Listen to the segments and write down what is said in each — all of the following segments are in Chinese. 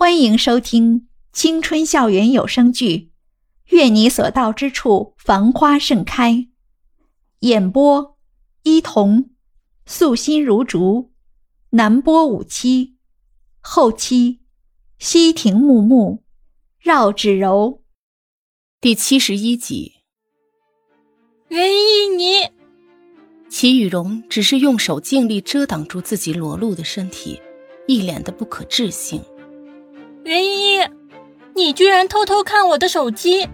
欢迎收听青春校园有声剧《愿你所到之处繁花盛开》，演播：伊童，素心如竹，南波五七，后期：西亭木木，绕指柔。第七十一集。袁一，你齐雨荣只是用手尽力遮挡住自己裸露的身体，一脸的不可置信。袁一，你居然偷偷看我的手机！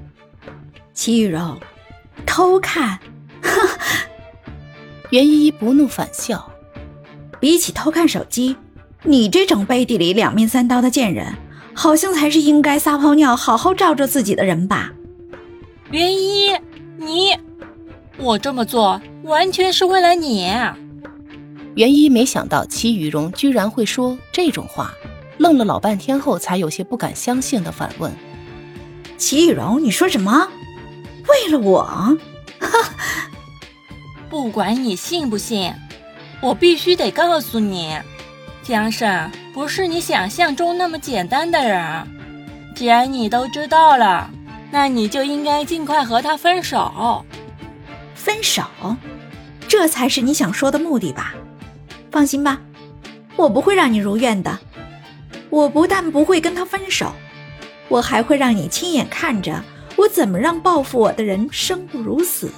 齐雨柔，偷看？哈！袁依依不怒反笑。比起偷看手机，你这种背地里两面三刀的贱人，好像才是应该撒泡尿好好照照自己的人吧？袁依，你，我这么做完全是为了你。袁一没想到齐雨荣居然会说这种话。愣了老半天后，才有些不敢相信的反问：“齐雨柔，你说什么？为了我？哈！不管你信不信，我必须得告诉你，江胜不是你想象中那么简单的人。既然你都知道了，那你就应该尽快和他分手。分手？这才是你想说的目的吧？放心吧，我不会让你如愿的。”我不但不会跟他分手，我还会让你亲眼看着我怎么让报复我的人生不如死。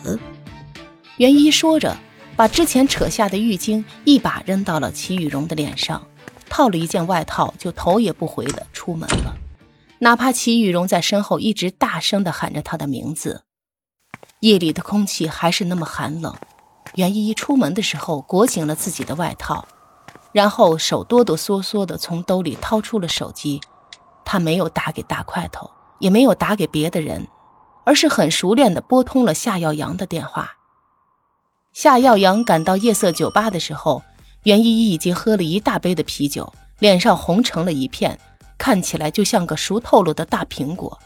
袁一说着，把之前扯下的浴巾一把扔到了齐雨荣的脸上，套了一件外套，就头也不回的出门了。哪怕齐雨荣在身后一直大声的喊着他的名字，夜里的空气还是那么寒冷。袁依依出门的时候裹紧了自己的外套。然后手哆哆嗦嗦地从兜里掏出了手机，他没有打给大块头，也没有打给别的人，而是很熟练地拨通了夏耀阳的电话。夏耀阳赶到夜色酒吧的时候，袁依依已经喝了一大杯的啤酒，脸上红成了一片，看起来就像个熟透了的大苹果。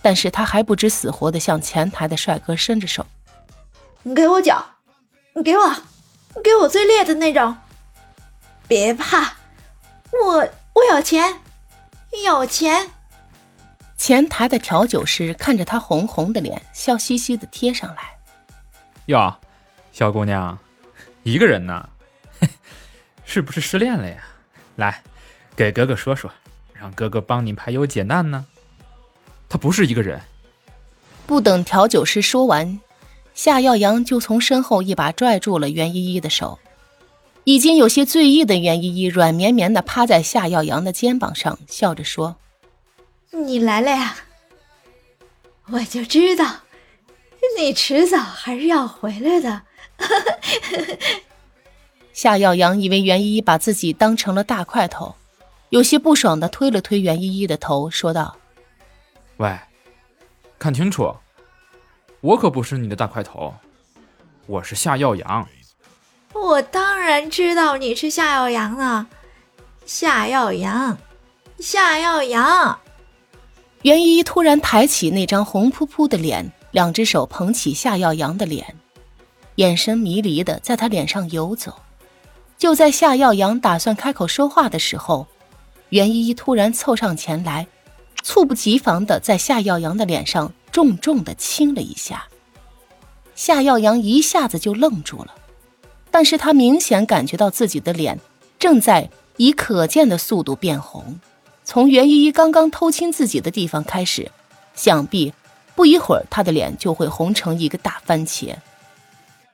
但是他还不知死活地向前台的帅哥伸着手：“你给我酒，你给我，你给我最烈的那种。”别怕，我我有钱，有钱。前台的调酒师看着他红红的脸，笑嘻嘻的贴上来。哟，小姑娘，一个人呢？是不是失恋了呀？来，给哥哥说说，让哥哥帮你排忧解难呢。他不是一个人。不等调酒师说完，夏耀阳就从身后一把拽住了袁依依的手。已经有些醉意的袁依依软绵绵的趴在夏耀阳的肩膀上，笑着说：“你来了呀，我就知道，你迟早还是要回来的。”夏耀阳以为袁依依把自己当成了大块头，有些不爽的推了推袁依依的头，说道：“喂，看清楚，我可不是你的大块头，我是夏耀阳。”我当然知道你是夏耀阳了，夏耀阳，夏耀阳。袁依依突然抬起那张红扑扑的脸，两只手捧起夏耀阳的脸，眼神迷离的在他脸上游走。就在夏耀阳打算开口说话的时候，袁依依突然凑上前来，猝不及防的在夏耀阳的脸上重重的亲了一下。夏耀阳一下子就愣住了。但是他明显感觉到自己的脸正在以可见的速度变红，从袁依依刚刚偷亲自己的地方开始，想必不一会儿他的脸就会红成一个大番茄。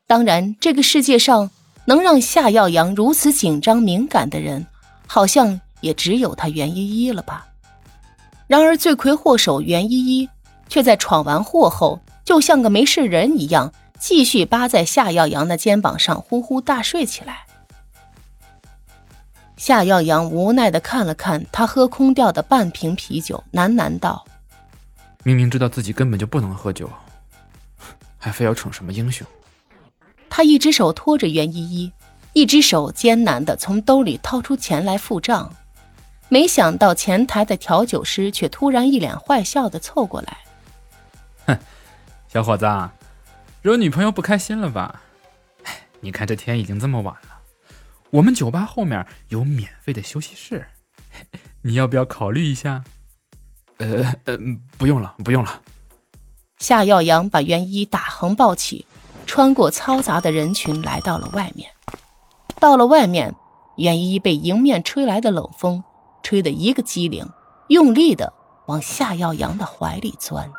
当然，这个世界上能让夏耀阳如此紧张敏感的人，好像也只有他袁依依了吧。然而，罪魁祸首袁依依却在闯完祸后，就像个没事人一样。继续扒在夏耀阳的肩膀上呼呼大睡起来。夏耀阳无奈的看了看他喝空掉的半瓶啤酒，喃喃道：“明明知道自己根本就不能喝酒，还非要逞什么英雄。”他一只手托着袁依依，一只手艰难的从兜里掏出钱来付账。没想到前台的调酒师却突然一脸坏笑的凑过来：“哼，小伙子。”惹女朋友不开心了吧？哎你看这天已经这么晚了，我们酒吧后面有免费的休息室，你要不要考虑一下？呃呃，不用了，不用了。夏耀阳把袁一打横抱起，穿过嘈杂的人群，来到了外面。到了外面，袁一被迎面吹来的冷风吹得一个机灵，用力的往夏耀阳的怀里钻。